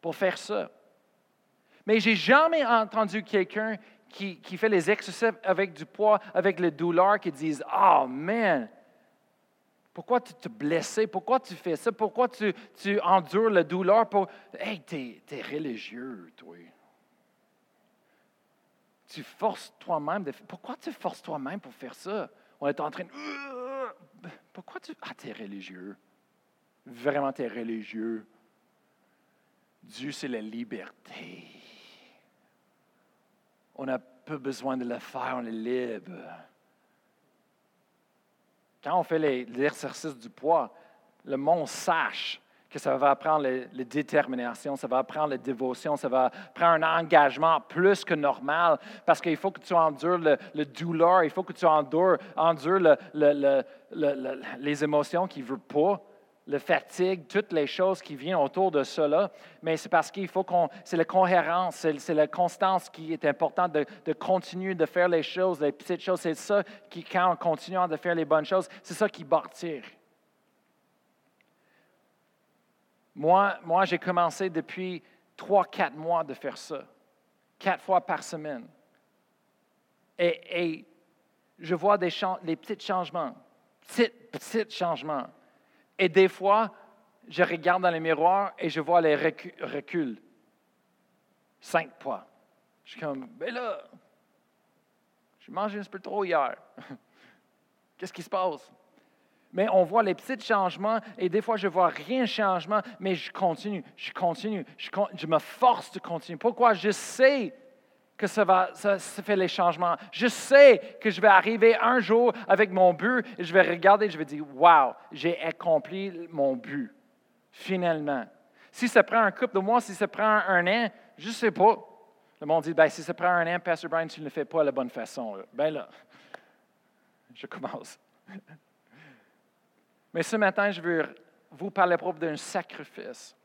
pour faire ça. Mais j'ai jamais entendu quelqu'un qui, fait les exercices avec du poids, avec la douleur, qui disent Oh man, pourquoi tu te blessé? Pourquoi tu fais ça? Pourquoi tu, endures la douleur? Pour... Hey, tu es, religieux, toi. Tu forces toi-même. De... Pourquoi tu forces toi-même pour faire ça? On est en train de. Pourquoi tu. Ah, tu es religieux. Vraiment, tu es religieux. Dieu, c'est la liberté. On n'a pas besoin de le faire, on est libre. Quand on fait l'exercice du poids, le monde sache que ça va apprendre la, détermination, ça va apprendre la dévotion, ça va prendre un engagement plus que normal parce qu'il faut que tu endures le, douleur, il faut que tu endures, endures les émotions qu'il ne veut pas la fatigue, toutes les choses qui viennent autour de cela, mais c'est parce qu'il faut qu'on, c'est la cohérence, c'est, la constance qui est importante de, continuer de faire les choses, les petites choses. C'est ça qui, quand on continue de faire les bonnes choses, c'est ça qui bâtit. Moi, moi j'ai commencé depuis trois, quatre mois de faire ça, quatre fois par semaine. Et, je vois des petits changements, petits, petits changements. Et des fois, je regarde dans le miroir et je vois les reculs. Cinq poids. Je suis comme, ben là, j'ai mangé un peu trop hier. Qu'est-ce qui se passe? Mais on voit les petits changements et des fois je vois rien changement, mais je continue, je continue, je, je me force de continuer. Pourquoi? Je sais que ça va ça, fait les changements. Je sais que je vais arriver un jour avec mon but et je vais regarder et je vais dire Wow, j'ai accompli mon but, finalement. Si ça prend un couple de mois, si ça prend un an, je ne sais pas. Le monde dit ben, si ça prend un an, Pastor Brian, tu ne le fais pas de la bonne façon. Ben là, je commence. Mais ce matin, je veux vous parler propre d'un sacrifice.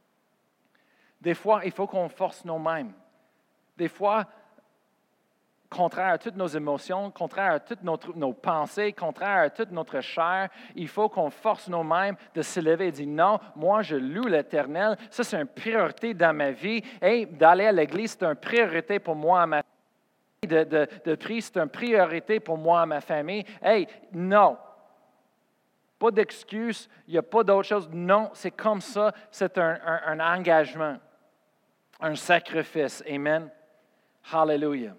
Des fois, il faut qu'on force nous-mêmes. Des fois, contraire à toutes nos émotions, contraire à toutes nos, pensées, contraire à toute notre chair, il faut qu'on force nos-mêmes de se lever et dire non, moi je loue l'Éternel, ça c'est une priorité dans ma vie. Et d'aller à l'église, c'est une priorité pour moi, ma de, de, de prier, c'est une priorité pour moi, ma famille. Hey, non. Pas d'excuse, il n'y a pas d'autre chose. Non, c'est comme ça, c'est un, un engagement, un sacrifice. Amen. Hallelujah.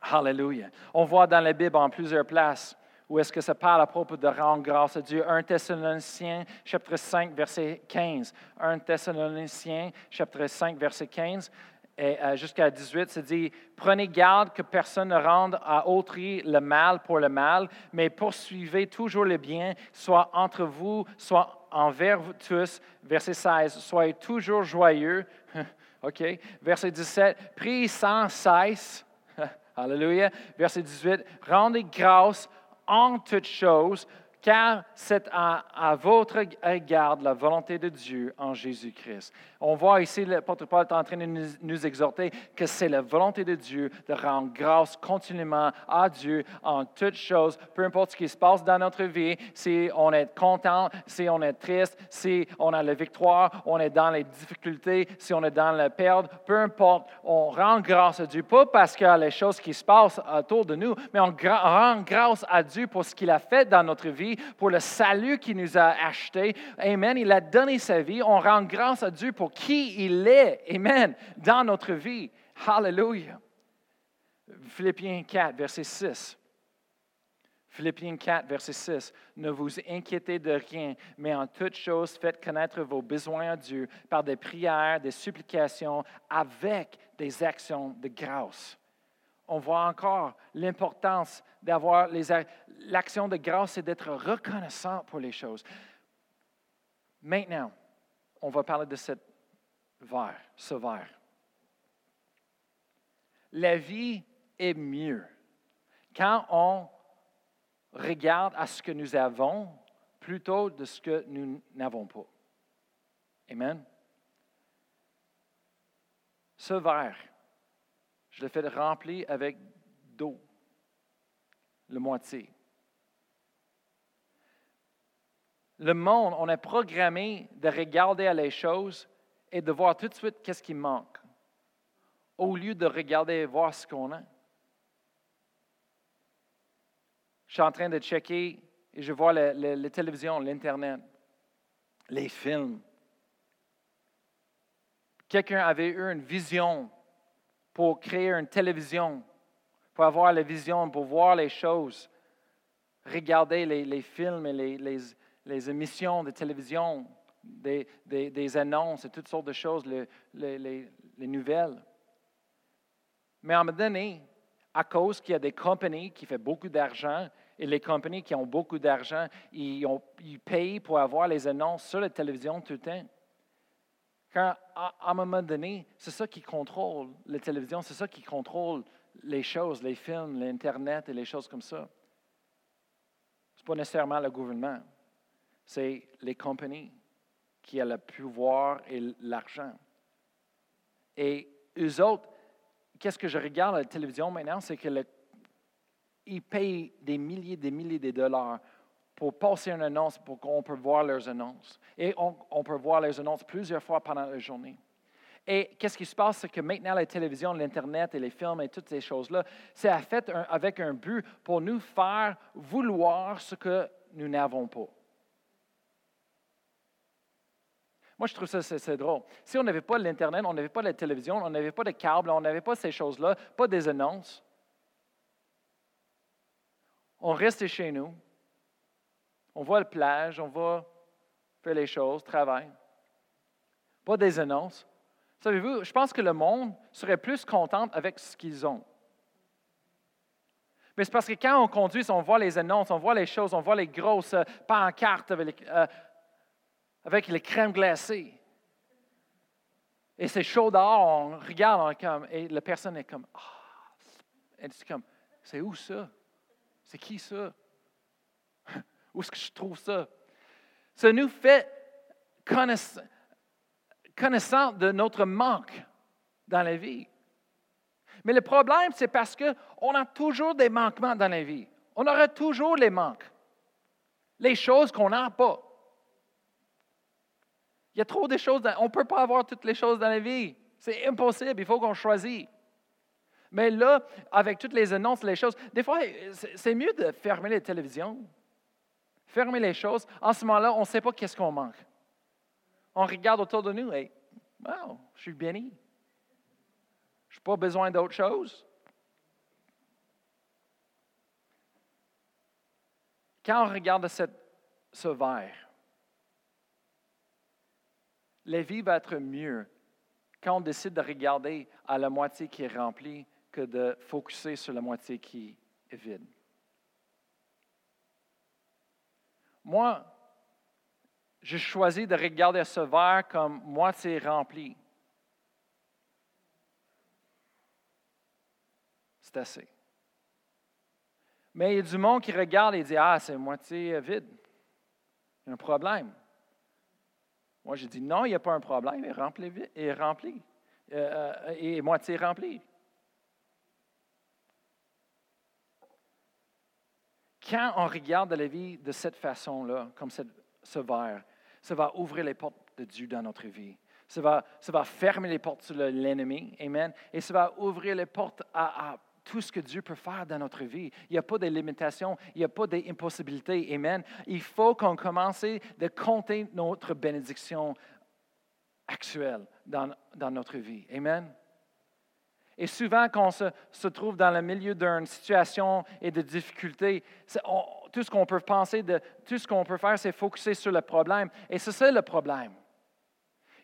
Hallelujah. On voit dans la Bible en plusieurs places où est-ce que ça parle à propos de rendre grâce à Dieu. 1 Thessaloniciens, chapitre 5, verset 15. 1 Thessaloniciens, chapitre 5, verset 15 et euh, jusqu'à 18, ça dit Prenez garde que personne ne rende à autrui le mal pour le mal, mais poursuivez toujours le bien, soit entre vous, soit envers vous tous. Verset 16 Soyez toujours joyeux. OK. Verset 17 Priez sans cesse. Alléluia. Verset 18. Rendez grâce en toutes choses, car c'est à, votre égard la volonté de Dieu en Jésus-Christ. On voit ici, l'apôtre Paul est en train de nous, exhorter que c'est la volonté de Dieu de rendre grâce continuellement à Dieu en toutes choses, peu importe ce qui se passe dans notre vie, si on est content, si on est triste, si on a la victoire, on est dans les difficultés, si on est dans la perte, peu importe, on rend grâce à Dieu, pas parce a les choses qui se passent autour de nous, mais on rend grâce à Dieu pour ce qu'il a fait dans notre vie, pour le salut qu'il nous a acheté. Amen. Il a donné sa vie. On rend grâce à Dieu pour qui il est, Amen, dans notre vie. Hallelujah. Philippiens 4, verset 6. Philippiens 4, verset 6. Ne vous inquiétez de rien, mais en toute chose, faites connaître vos besoins à Dieu par des prières, des supplications, avec des actions de grâce. On voit encore l'importance d'avoir l'action de grâce, et d'être reconnaissant pour les choses. Maintenant, on va parler de cette ce vers. La vie est mieux quand on regarde à ce que nous avons plutôt de ce que nous n'avons pas. Amen. Ce verre, je l'ai fait remplir avec d'eau, le moitié. le monde, on est programmé de regarder à les choses et de voir tout de suite qu'est-ce qui manque, au lieu de regarder et voir ce qu'on a. Je suis en train de checker et je vois la, télévision, l'Internet, les films. Quelqu'un avait eu une vision pour créer une télévision, pour avoir la vision, pour voir les choses, regarder les, films et les, émissions de télévision, des, annonces et toutes sortes de choses, les, nouvelles. Mais à un moment donné, à cause qu'il y a des compagnies qui font beaucoup d'argent, et les compagnies qui ont beaucoup d'argent, ils, payent pour avoir les annonces sur la télévision tout le temps. Quand, à, à un moment donné, c'est ça qui contrôle la télévision, c'est ça qui contrôle les choses, les films, l'Internet et les choses comme ça. Ce n'est pas nécessairement le gouvernement c'est les compagnies qui ont le pouvoir et l'argent. Et eux autres, qu'est-ce que je regarde à la télévision maintenant, c'est qu'ils payent des milliers, des milliers de dollars pour passer une annonce, pour qu'on peut voir leurs annonces. Et on, peut voir leurs annonces plusieurs fois pendant la journée. Et qu'est-ce qui se passe, c'est que maintenant la télévision, l'Internet et les films et toutes ces choses-là, c'est fait avec un but pour nous faire vouloir ce que nous n'avons pas. Moi, je trouve ça c'est drôle. Si on n'avait pas l'Internet, on n'avait pas la télévision, on n'avait pas de câble, on n'avait pas ces choses-là, pas des annonces, on restait chez nous, on va à la plage, on va faire les choses, travailler. Pas des annonces. Savez-vous, je pense que le monde serait plus content avec ce qu'ils ont. Mais c'est parce que quand on conduit, on voit les annonces, on voit les choses, on voit les grosses euh, pancartes avec les, euh, avec les crèmes glacées. Et c'est chaud dehors, on regarde, comme, et la personne est comme, ah, elle dit comme, c'est où ça? C'est qui ça? Où est-ce que je trouve ça? Ça nous fait connaissant de notre manque dans la vie. Mais le problème, c'est parce qu'on a toujours des manquements dans la vie. On aura toujours les manques. Les choses qu'on n'a pas. Il y a trop de choses. on ne peut pas avoir toutes les choses dans la vie. C'est impossible. Il faut qu'on choisisse. Mais là, avec toutes les annonces, les choses, des fois, c'est mieux de fermer les télévisions, fermer les choses. En ce moment-là, on ne sait pas qu'est-ce qu'on manque. On regarde autour de nous et, wow, je suis béni. Je n'ai pas besoin d'autre chose. Quand on regarde cette, ce verre, la vie va être mieux quand on décide de regarder à la moitié qui est remplie que de focuser sur la moitié qui est vide. Moi, j'ai choisi de regarder ce verre comme moitié rempli. C'est assez. Mais il y a du monde qui regarde et dit Ah, c'est moitié vide. Il y a un problème. Moi, j'ai dit non, il n'y a pas un problème, il est rempli, il rempli, euh, euh, moitié rempli. Quand on regarde la vie de cette façon-là, comme ce verre, ça va ouvrir les portes de Dieu dans notre vie. Ça va, ça va fermer les portes sur l'ennemi. Amen. Et ça va ouvrir les portes à, tout ce que Dieu peut faire dans notre vie. Il n'y a pas de limitations, il n'y a pas d'impossibilités. Amen. Il faut qu'on commence à compter notre bénédiction actuelle dans, dans notre vie. Amen. Et souvent, quand on se, trouve dans le milieu d'une situation et de difficultés, tout ce qu'on peut penser, de, tout ce qu'on peut faire, c'est focuser sur le problème. Et c'est ça le problème.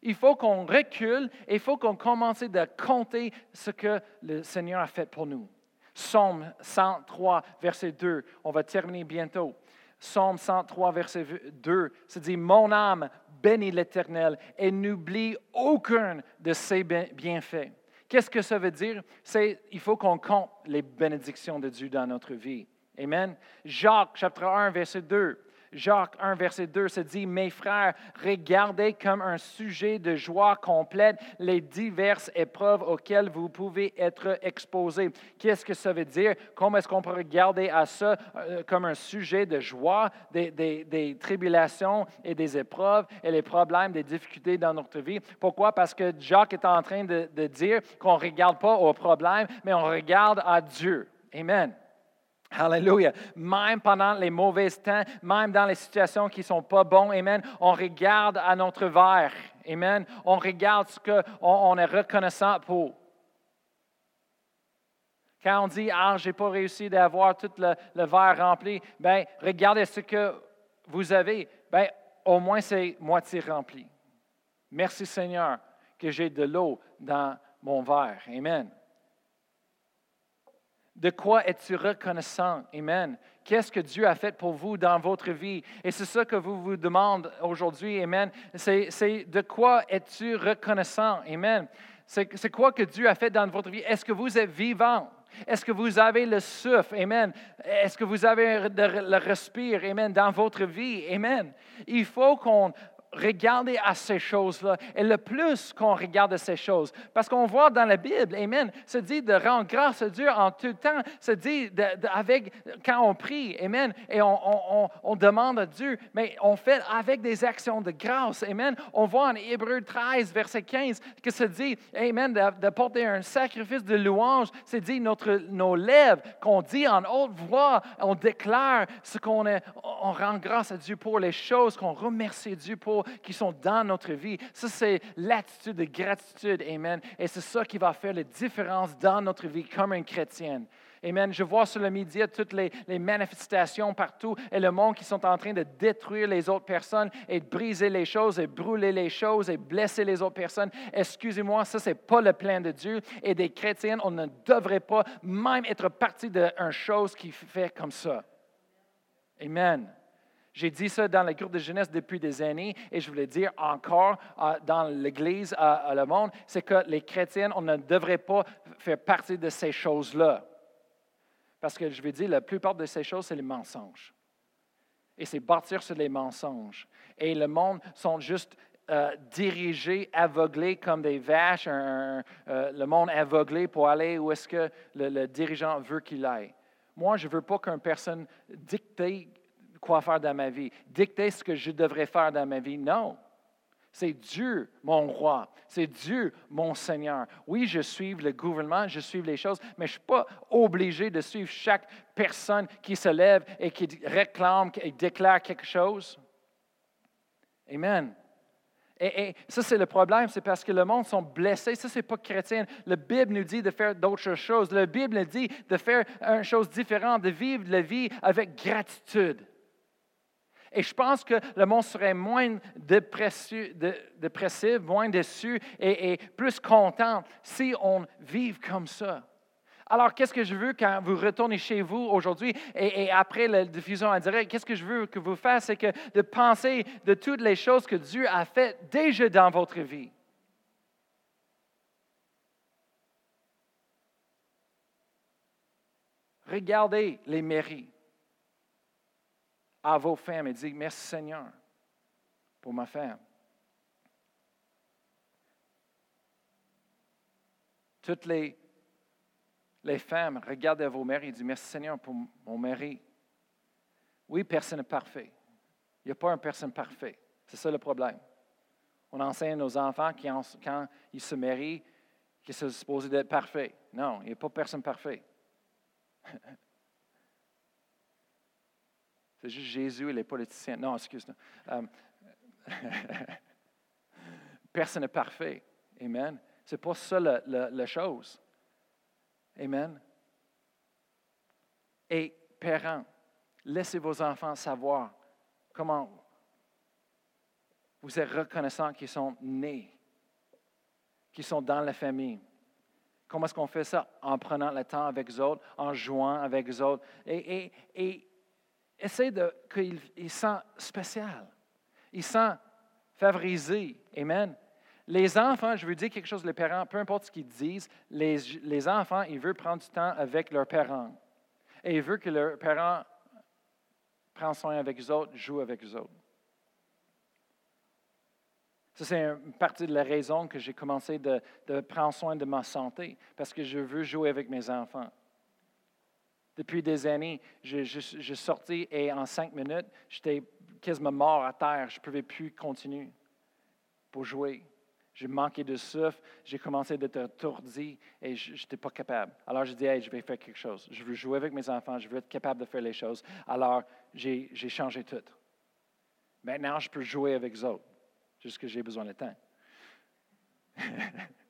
Il faut qu'on recule et il faut qu'on commence à compter ce que le Seigneur a fait pour nous. Psaume 103, verset 2. On va terminer bientôt. Psaume 103, verset 2, se dit, Mon âme bénit l'Éternel et n'oublie aucun de ses bienfaits. Qu'est-ce que ça veut dire? C'est il faut qu'on compte les bénédictions de Dieu dans notre vie. Amen. Jacques, chapitre 1, verset 2. Jacques 1, verset 2 se dit, Mes frères, regardez comme un sujet de joie complète les diverses épreuves auxquelles vous pouvez être exposés. Qu'est-ce que ça veut dire? Comment est-ce qu'on peut regarder à ça euh, comme un sujet de joie, des, des, tribulations et des épreuves et les problèmes, des difficultés dans notre vie? Pourquoi? Parce que Jacques est en train de, de dire qu'on ne regarde pas aux problèmes, mais on regarde à Dieu. Amen. Alléluia. Même pendant les mauvais temps, même dans les situations qui ne sont pas bonnes, Amen, on regarde à notre verre. Amen. On regarde ce qu'on on est reconnaissant pour. Quand on dit, ah, je n'ai pas réussi d'avoir tout le, verre rempli, bien, regardez ce que vous avez. Bien, au moins, c'est moitié rempli. Merci Seigneur que j'ai de l'eau dans mon verre. Amen. De quoi es-tu reconnaissant? Amen. Qu'est-ce que Dieu a fait pour vous dans votre vie? Et c'est ça que vous vous demandez aujourd'hui. Amen. C'est de quoi es-tu reconnaissant? Amen. C'est quoi que Dieu a fait dans votre vie? Est-ce que vous êtes vivant? Est-ce que vous avez le souffle? Amen. Est-ce que vous avez le respire? Amen. Dans votre vie? Amen. Il faut qu'on regarder à ces choses-là. Et le plus qu'on regarde à ces choses, parce qu'on voit dans la Bible, Amen, se dit de rendre grâce à Dieu en tout temps, se dit avec, quand on prie, Amen, et on, demande à Dieu, mais on fait avec des actions de grâce, Amen. On voit en Hébreu 13, verset 15, que se dit, Amen, d'apporter un sacrifice de louange, c'est dit notre, nos lèvres, qu'on dit en haute voix, on déclare ce qu'on on rend grâce à Dieu pour les choses, qu'on remercie Dieu pour qui sont dans notre vie. Ça, c'est l'attitude de gratitude. Amen. Et c'est ça qui va faire la différence dans notre vie comme un chrétien. Amen. Je vois sur le média toutes les, manifestations partout et le monde qui sont en train de détruire les autres personnes et de briser les choses et brûler les choses et blesser les autres personnes. Excusez-moi, ça, ce n'est pas le plan de Dieu. Et des chrétiens, on ne devrait pas même être partie d'une chose qui fait comme ça. Amen. J'ai dit ça dans le groupe de jeunesse depuis des années et je voulais dire encore euh, dans l'Église, à, le monde, c'est que les chrétiens, on ne devrait pas faire partie de ces choses-là. Parce que je vais dire, la plupart de ces choses, c'est les mensonges. Et c'est bâtir sur les mensonges. Et le monde sont juste euh, dirigés, aveuglés comme des vaches, euh, le monde aveuglé pour aller où est-ce que le, le, dirigeant veut qu'il aille. Moi, je ne veux pas qu'une personne dicte quoi faire dans ma vie, dicter ce que je devrais faire dans ma vie. Non. C'est Dieu, mon roi. C'est Dieu, mon Seigneur. Oui, je suis le gouvernement, je suis les choses, mais je ne suis pas obligé de suivre chaque personne qui se lève et qui réclame et déclare quelque chose. Amen. Et, ça, c'est le problème, c'est parce que le monde sont blessés. Ça, ce n'est pas chrétien. La Bible nous dit de faire d'autres choses. La Bible nous dit de faire une chose différente, de vivre la vie avec gratitude. Et je pense que le monde serait moins dépressif, moins déçu et, plus content si on vive comme ça. Alors, qu'est-ce que je veux quand vous retournez chez vous aujourd'hui et, après la diffusion en direct, qu'est-ce que je veux que vous fassiez, c'est que de penser de toutes les choses que Dieu a faites déjà dans votre vie. Regardez les mairies à vos femmes et dites Merci Seigneur pour ma femme. Toutes les, femmes regardent à vos maris et disent Merci Seigneur pour mon mari. Oui, personne n'est parfait. Il n'y a pas une personne parfaite. C'est ça le problème. On enseigne à nos enfants quand ils se marient, qu'ils sont supposés d'être parfaits. Non, il n'y a pas personne parfait. C'est juste Jésus et les politiciens. Non, excuse-moi. Euh, personne n'est parfait. Amen. Ce n'est pas ça la, chose. Amen. Et parents, laissez vos enfants savoir comment vous êtes reconnaissants qu'ils sont nés, qu'ils sont dans la famille. Comment est-ce qu'on fait ça? En prenant le temps avec eux autres, en jouant avec eux autres. Et, et, et essaie de qu'il il sent spécial. Il sent favorisé. Amen. Les enfants, je veux dire quelque chose, les parents, peu importe ce qu'ils disent, les, les, enfants, ils veulent prendre du temps avec leurs parents. Et ils veulent que leurs parents prends soin avec les autres, joue avec les autres. Ça, c'est une partie de la raison que j'ai commencé de, prendre soin de ma santé, parce que je veux jouer avec mes enfants. Depuis des années, je, je, sorti et en cinq minutes, j'étais quasiment mort à terre. Je ne pouvais plus continuer pour jouer. J'ai manqué de souffle, j'ai commencé d'être étourdi et je n'étais pas capable. Alors je dis, hey, je vais faire quelque chose. Je veux jouer avec mes enfants, je veux être capable de faire les choses. Alors j'ai changé tout. Maintenant, je peux jouer avec eux autres, juste que j'ai besoin de temps.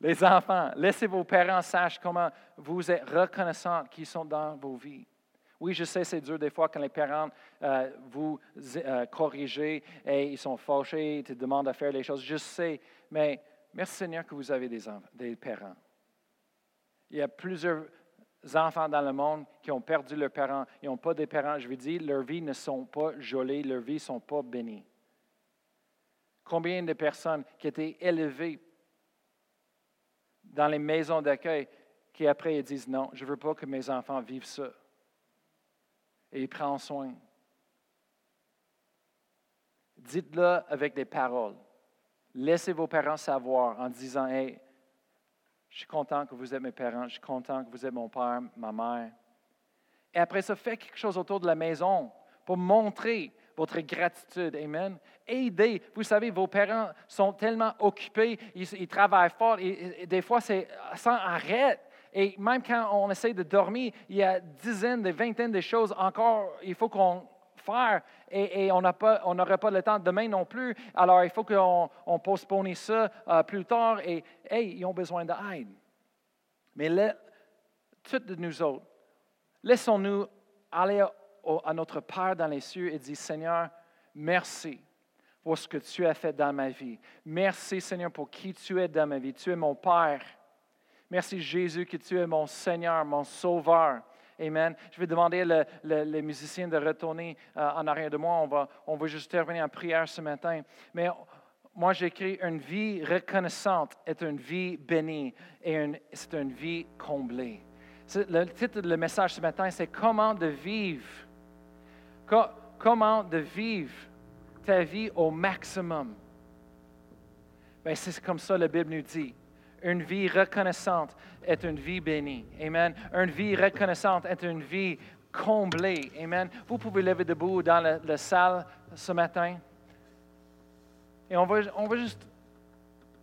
les enfants, laissez vos parents sachent comment vous êtes reconnaissants qu'ils sont dans vos vies. Oui, je sais, c'est dur des fois quand les parents euh, vous euh, corrigent et ils sont fâchés, ils te demandent de faire les choses. Je sais, mais merci Seigneur que vous avez des, des parents. Il y a plusieurs enfants dans le monde qui ont perdu leurs parents. Ils n'ont pas de parents. Je veux dire, leurs vies ne sont pas jolies, leurs vies ne sont pas bénies. Combien de personnes qui étaient élevées dans les maisons d'accueil qui après disent non, je ne veux pas que mes enfants vivent ça et il prend soin. Dites-le avec des paroles. Laissez vos parents savoir en disant Hey, je suis content que vous êtes mes parents, je suis content que vous êtes mon père, ma mère. Et après ça, faites quelque chose autour de la maison pour montrer votre gratitude. Amen. Aidez. Vous savez, vos parents sont tellement occupés, ils, travaillent fort, et, et des fois, c'est sans arrêt. Et même quand on essaie de dormir, il y a dizaines, des vingtaines de choses encore, il faut qu'on fasse et, on n'aurait pas le temps demain non plus. Alors, il faut qu'on on postpone ça euh, plus tard et, hey, ils ont besoin d'aide. Mais toutes de nous autres, laissons-nous aller à notre Père dans les cieux et dire, Seigneur, merci pour ce que tu as fait dans ma vie. Merci, Seigneur, pour qui tu es dans ma vie. Tu es mon Père. Merci Jésus que tu es mon Seigneur, mon Sauveur. Amen. Je vais demander les musiciens de retourner euh, en arrière de moi. On va, on va juste terminer en prière ce matin. Mais moi, j'écris une vie reconnaissante est une vie bénie et c'est une vie comblée. Le titre du message ce matin, c'est Comment de vivre. Comment de vivre ta vie au maximum? Ben, c'est comme ça la Bible nous dit. Une vie reconnaissante est une vie bénie. Amen. Une vie reconnaissante est une vie comblée. Amen. Vous pouvez lever debout dans la, salle ce matin. Et on va, on va juste,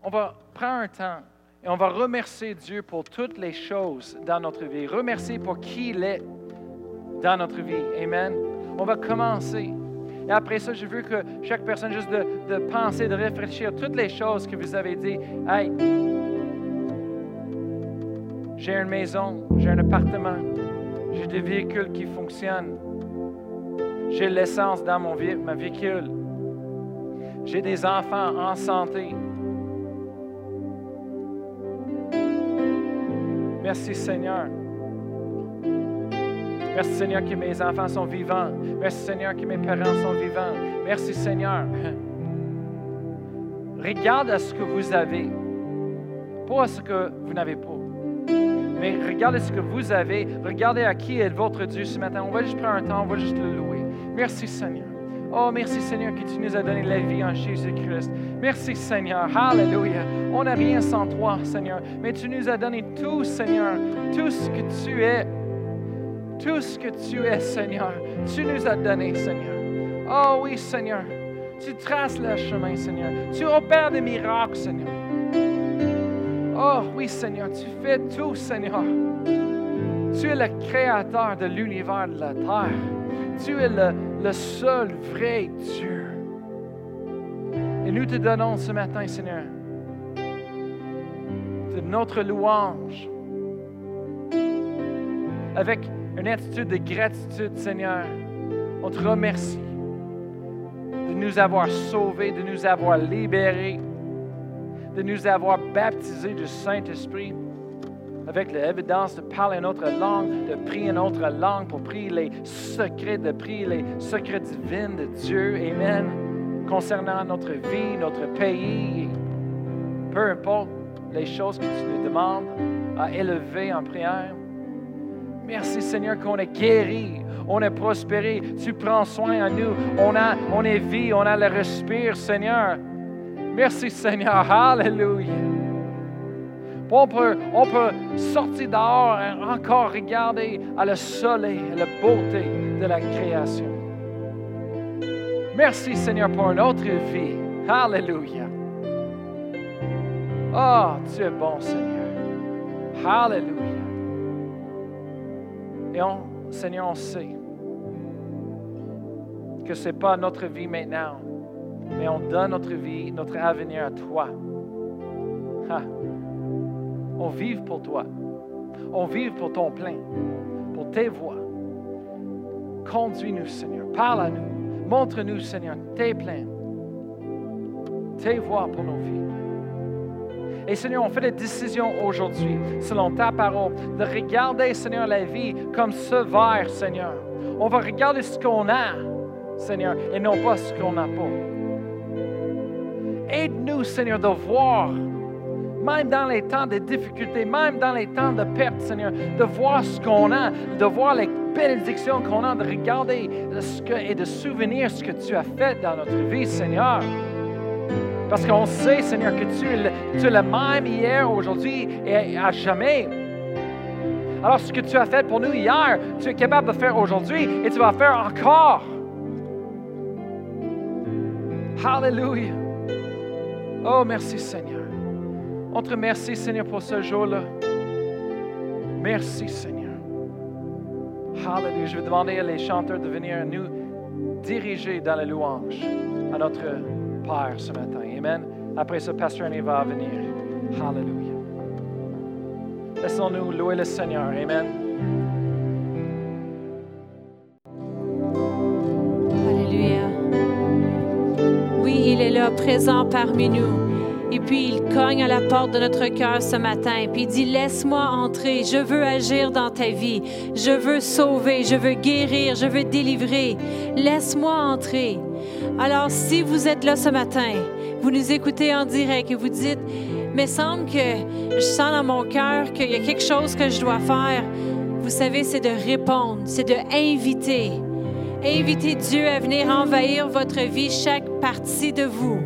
on va prendre un temps et on va remercier Dieu pour toutes les choses dans notre vie. Remercier pour qui il est dans notre vie. Amen. On va commencer. Et après ça, je veux que chaque personne juste de, penser, de réfléchir toutes les choses que vous avez dit. Hey, j'ai une maison, j'ai un appartement, j'ai des véhicules qui fonctionnent, j'ai l'essence dans mon véhicule, j'ai des enfants en santé. Merci Seigneur. Merci Seigneur que mes enfants sont vivants. Merci Seigneur que mes parents sont vivants. Merci Seigneur. Regarde à ce que vous avez, pas à ce que vous n'avez pas. Mais regardez ce que vous avez. Regardez à qui est votre Dieu ce matin. On va juste prendre un temps, on va juste le louer. Merci Seigneur. Oh, merci Seigneur que tu nous as donné la vie en Jésus-Christ. Merci Seigneur. Alléluia. On n'a rien sans toi, Seigneur. Mais tu nous as donné tout, Seigneur. Tout ce que tu es. Tout ce que tu es, Seigneur. Tu nous as donné, Seigneur. Oh oui, Seigneur. Tu traces le chemin, Seigneur. Tu opères des miracles, Seigneur. Oh oui, Seigneur, tu fais tout, Seigneur. Tu es le créateur de l'univers, de la terre. Tu es le, seul vrai Dieu. Et nous te donnons ce matin, Seigneur, de notre louange, avec une attitude de gratitude, Seigneur. On te remercie de nous avoir sauvés, de nous avoir libérés de nous avoir baptisés du Saint-Esprit avec l'évidence de parler une autre langue, de prier une autre langue pour prier les secrets, de prier les secrets divins de Dieu. Amen. Concernant notre vie, notre pays, peu importe les choses que tu nous demandes à élever en prière. Merci Seigneur qu'on est guéri, on est prospéré. Tu prends soin de nous. On, a, on est vie, on a le respire, Seigneur. Merci Seigneur. Alléluia. On peut, on peut sortir dehors et encore regarder le soleil, à la beauté de la création. Merci Seigneur pour une autre vie. Alléluia. Oh, tu es bon Seigneur. Alléluia. Et on, Seigneur, on sait que ce n'est pas notre vie maintenant, mais on donne notre vie, notre avenir à toi. On vive pour toi. On vive pour ton plein, pour tes voies. Conduis-nous, Seigneur. Parle à nous. Montre-nous, Seigneur, tes plans, tes voies pour nos vies. Et Seigneur, on fait des décisions aujourd'hui, selon ta parole, de regarder, Seigneur, la vie comme ce verre, Seigneur. On va regarder ce qu'on a, Seigneur, et non pas ce qu'on n'a pas. Aide-nous, Seigneur, de voir, même dans les temps de difficultés, même dans les temps de perte, Seigneur, de voir ce qu'on a, de voir les bénédictions qu'on a, de regarder ce que, et de souvenir ce que tu as fait dans notre vie, Seigneur. Parce qu'on sait, Seigneur, que tu es, le, même hier, aujourd'hui et à jamais. Alors, ce que tu as fait pour nous hier, tu es capable de faire aujourd'hui et tu vas faire encore. Alléluia. Oh, merci, Seigneur. On te remercie, Seigneur, pour ce jour-là. Merci, Seigneur. Alléluia. Je vais demander à les chanteurs de venir nous diriger dans la louange à notre Père ce matin. Amen. Après ce, Pasteur Annie va venir. Alléluia. Laissons-nous louer le Seigneur. Amen. Alléluia. Oui, il est là, présent parmi nous. Et puis il cogne à la porte de notre cœur ce matin. Et puis il dit, laisse-moi entrer. Je veux agir dans ta vie. Je veux sauver. Je veux guérir. Je veux délivrer. Laisse-moi entrer. Alors si vous êtes là ce matin, vous nous écoutez en direct et vous dites, mais semble que je sens dans mon cœur qu'il y a quelque chose que je dois faire. Vous savez, c'est de répondre, c'est de inviter. Inviter Dieu à venir envahir votre vie, chaque partie de vous.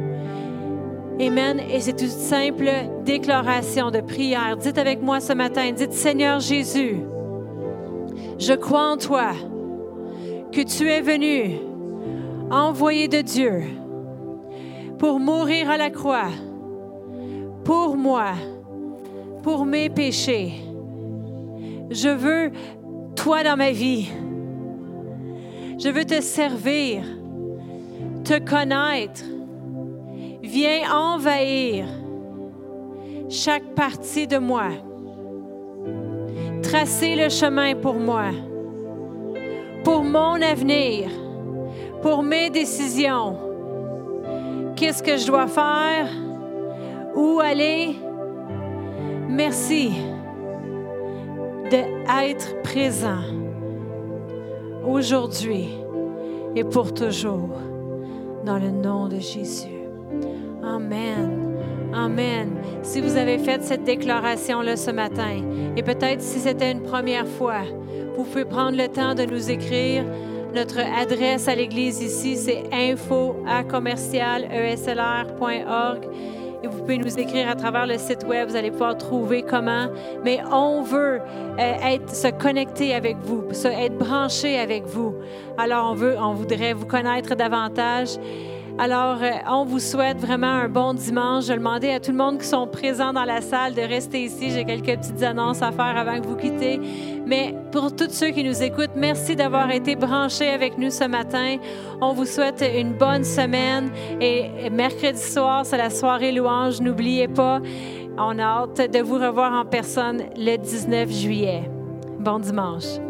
Amen. Et c'est une simple déclaration de prière. Dites avec moi ce matin, dites Seigneur Jésus, je crois en toi, que tu es venu, envoyé de Dieu, pour mourir à la croix, pour moi, pour mes péchés. Je veux toi dans ma vie. Je veux te servir, te connaître. Viens envahir chaque partie de moi. Tracer le chemin pour moi, pour mon avenir, pour mes décisions. Qu'est-ce que je dois faire? Où aller? Merci d'être présent aujourd'hui et pour toujours dans le nom de Jésus. Amen. Amen. Si vous avez fait cette déclaration-là ce matin, et peut-être si c'était une première fois, vous pouvez prendre le temps de nous écrire. Notre adresse à l'église ici, c'est info commercial.eslr.org. Et vous pouvez nous écrire à travers le site web, vous allez pouvoir trouver comment. Mais on veut euh, se connecter avec vous, se, être branché avec vous. Alors on veut, on voudrait vous connaître davantage. Alors, euh, on vous souhaite vraiment un bon dimanche. Je demandais à tout le monde qui sont présents dans la salle de rester ici. J'ai quelques petites annonces à faire avant que vous quittez. Mais pour tous ceux qui nous écoutent, merci d'avoir été branchés avec nous ce matin. On vous souhaite une bonne semaine. Et mercredi soir, c'est la soirée louange. N'oubliez pas, on a hâte de vous revoir en personne le 19 juillet. Bon dimanche.